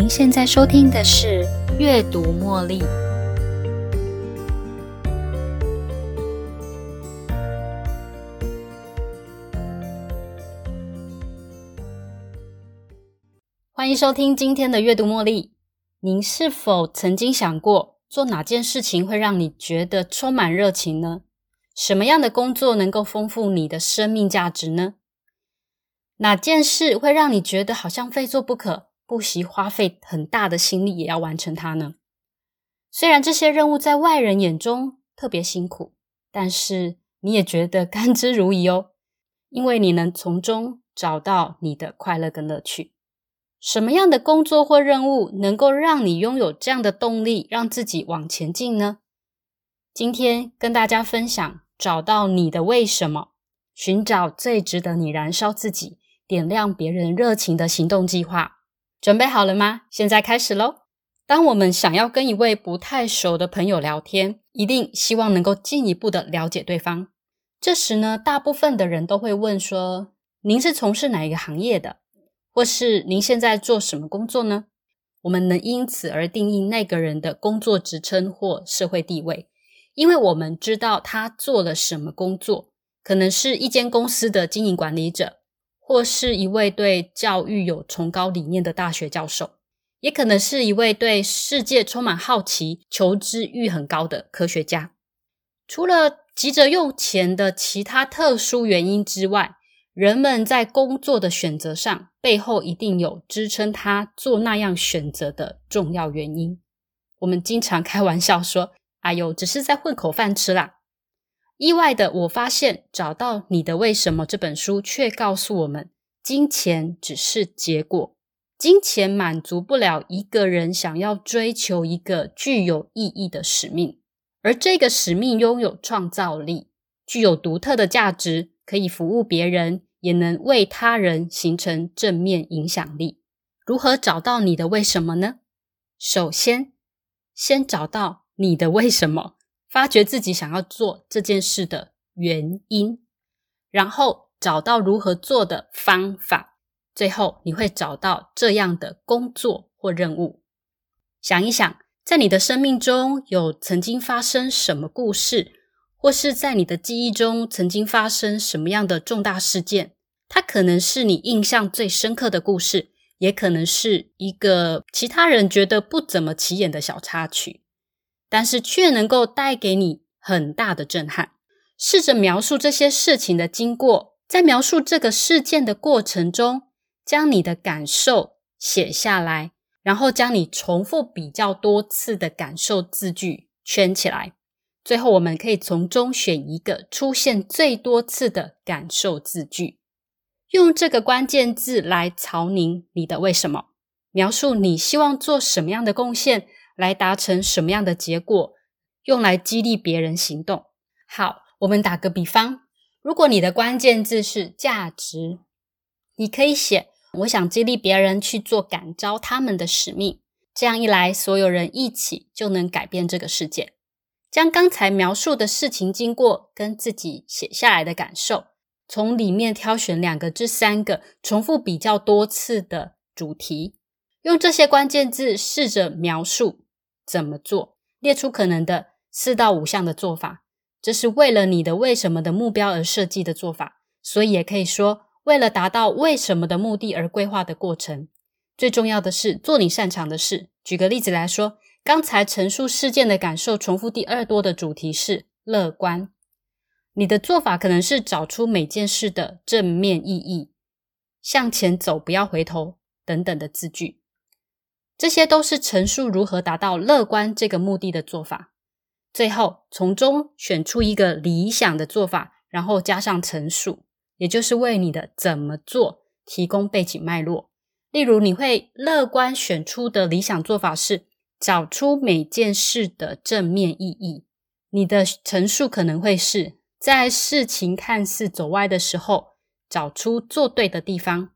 您现在收听的是《阅读茉莉》。欢迎收听今天的《阅读茉莉》。您是否曾经想过，做哪件事情会让你觉得充满热情呢？什么样的工作能够丰富你的生命价值呢？哪件事会让你觉得好像非做不可，不惜花费很大的心力也要完成它呢？虽然这些任务在外人眼中特别辛苦，但是你也觉得甘之如饴哦，因为你能从中找到你的快乐跟乐趣。什么样的工作或任务能够让你拥有这样的动力，让自己往前进呢？今天跟大家分享，找到你的为什么，寻找最值得你燃烧自己。点亮别人热情的行动计划，准备好了吗？现在开始喽！当我们想要跟一位不太熟的朋友聊天，一定希望能够进一步的了解对方。这时呢，大部分的人都会问说：“您是从事哪一个行业的？或是您现在做什么工作呢？”我们能因此而定义那个人的工作职称或社会地位，因为我们知道他做了什么工作，可能是一间公司的经营管理者。或是一位对教育有崇高理念的大学教授，也可能是一位对世界充满好奇、求知欲很高的科学家。除了急着用钱的其他特殊原因之外，人们在工作的选择上，背后一定有支撑他做那样选择的重要原因。我们经常开玩笑说：“哎呦，只是在混口饭吃啦。”意外的，我发现《找到你的为什么》这本书却告诉我们，金钱只是结果，金钱满足不了一个人想要追求一个具有意义的使命，而这个使命拥有创造力，具有独特的价值，可以服务别人，也能为他人形成正面影响力。如何找到你的为什么呢？首先，先找到你的为什么。发掘自己想要做这件事的原因，然后找到如何做的方法，最后你会找到这样的工作或任务。想一想，在你的生命中有曾经发生什么故事，或是在你的记忆中曾经发生什么样的重大事件？它可能是你印象最深刻的故事，也可能是一个其他人觉得不怎么起眼的小插曲。但是却能够带给你很大的震撼。试着描述这些事情的经过，在描述这个事件的过程中，将你的感受写下来，然后将你重复比较多次的感受字句圈起来。最后，我们可以从中选一个出现最多次的感受字句，用这个关键字来曹宁你的为什么，描述你希望做什么样的贡献。来达成什么样的结果，用来激励别人行动。好，我们打个比方，如果你的关键字是价值，你可以写：我想激励别人去做感召他们的使命。这样一来，所有人一起就能改变这个世界。将刚才描述的事情经过跟自己写下来的感受，从里面挑选两个至三个重复比较多次的主题，用这些关键字试着描述。怎么做？列出可能的四到五项的做法，这是为了你的为什么的目标而设计的做法，所以也可以说，为了达到为什么的目的而规划的过程。最重要的是做你擅长的事。举个例子来说，刚才陈述事件的感受重复第二多的主题是乐观，你的做法可能是找出每件事的正面意义，向前走，不要回头等等的字句。这些都是陈述如何达到乐观这个目的的做法。最后从中选出一个理想的做法，然后加上陈述，也就是为你的怎么做提供背景脉络。例如，你会乐观选出的理想做法是找出每件事的正面意义。你的陈述可能会是在事情看似走歪的时候，找出做对的地方。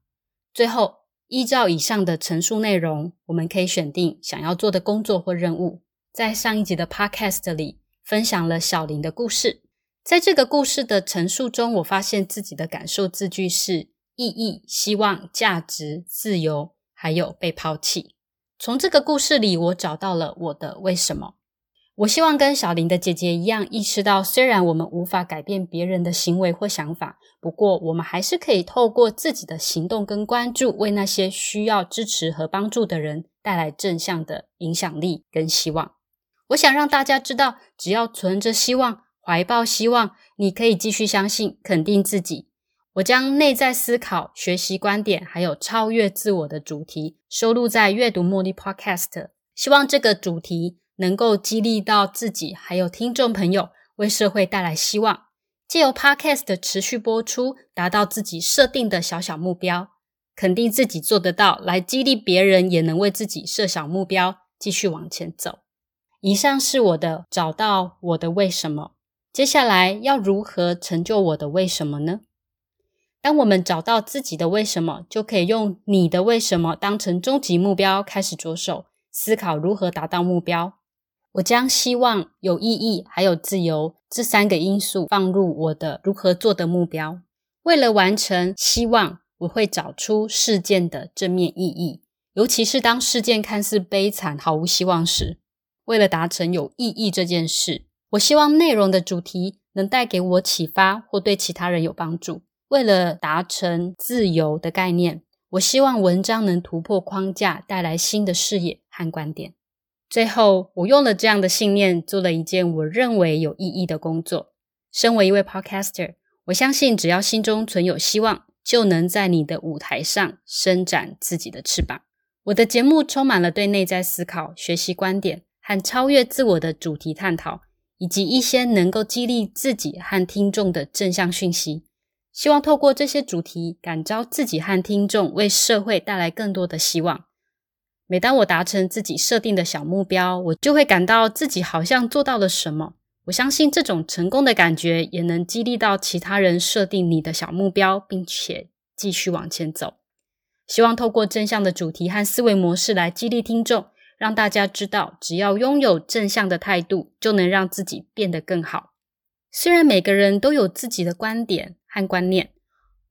最后。依照以上的陈述内容，我们可以选定想要做的工作或任务。在上一集的 Podcast 里，分享了小林的故事。在这个故事的陈述中，我发现自己的感受字句是意义、希望、价值、自由，还有被抛弃。从这个故事里，我找到了我的为什么。我希望跟小林的姐姐一样，意识到虽然我们无法改变别人的行为或想法，不过我们还是可以透过自己的行动跟关注，为那些需要支持和帮助的人带来正向的影响力跟希望。我想让大家知道，只要存着希望，怀抱希望，你可以继续相信，肯定自己。我将内在思考、学习观点，还有超越自我的主题收录在阅读茉莉 Podcast，希望这个主题。能够激励到自己，还有听众朋友，为社会带来希望。借由 Podcast 的持续播出，达到自己设定的小小目标，肯定自己做得到，来激励别人也能为自己设小目标，继续往前走。以上是我的找到我的为什么。接下来要如何成就我的为什么呢？当我们找到自己的为什么，就可以用你的为什么当成终极目标，开始着手思考如何达到目标。我将希望、有意义还有自由这三个因素放入我的如何做的目标。为了完成希望，我会找出事件的正面意义，尤其是当事件看似悲惨、毫无希望时。为了达成有意义这件事，我希望内容的主题能带给我启发或对其他人有帮助。为了达成自由的概念，我希望文章能突破框架，带来新的视野和观点。最后，我用了这样的信念，做了一件我认为有意义的工作。身为一位 podcaster，我相信只要心中存有希望，就能在你的舞台上伸展自己的翅膀。我的节目充满了对内在思考、学习观点和超越自我的主题探讨，以及一些能够激励自己和听众的正向讯息。希望透过这些主题，感召自己和听众，为社会带来更多的希望。每当我达成自己设定的小目标，我就会感到自己好像做到了什么。我相信这种成功的感觉也能激励到其他人设定你的小目标，并且继续往前走。希望透过正向的主题和思维模式来激励听众，让大家知道，只要拥有正向的态度，就能让自己变得更好。虽然每个人都有自己的观点和观念。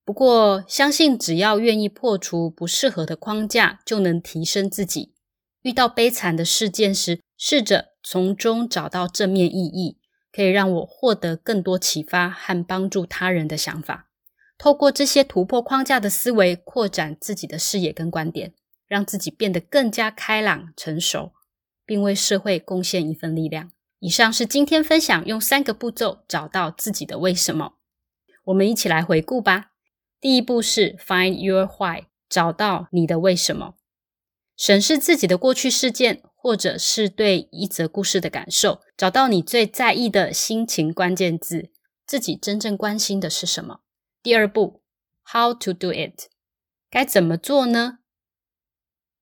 不过，相信只要愿意破除不适合的框架，就能提升自己。遇到悲惨的事件时，试着从中找到正面意义，可以让我获得更多启发和帮助他人的想法。透过这些突破框架的思维，扩展自己的视野跟观点，让自己变得更加开朗、成熟，并为社会贡献一份力量。以上是今天分享用三个步骤找到自己的为什么。我们一起来回顾吧。第一步是 find your why，找到你的为什么。审视自己的过去事件，或者是对一则故事的感受，找到你最在意的心情关键字，自己真正关心的是什么。第二步，how to do it，该怎么做呢？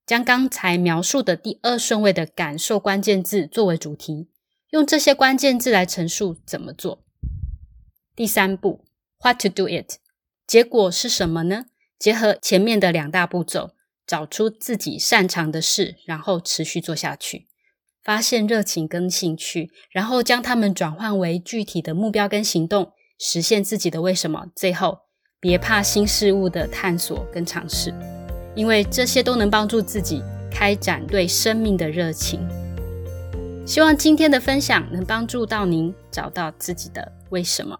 将刚才描述的第二顺位的感受关键字作为主题，用这些关键字来陈述怎么做。第三步，what to do it。结果是什么呢？结合前面的两大步骤，找出自己擅长的事，然后持续做下去，发现热情跟兴趣，然后将它们转换为具体的目标跟行动，实现自己的为什么。最后，别怕新事物的探索跟尝试，因为这些都能帮助自己开展对生命的热情。希望今天的分享能帮助到您找到自己的为什么。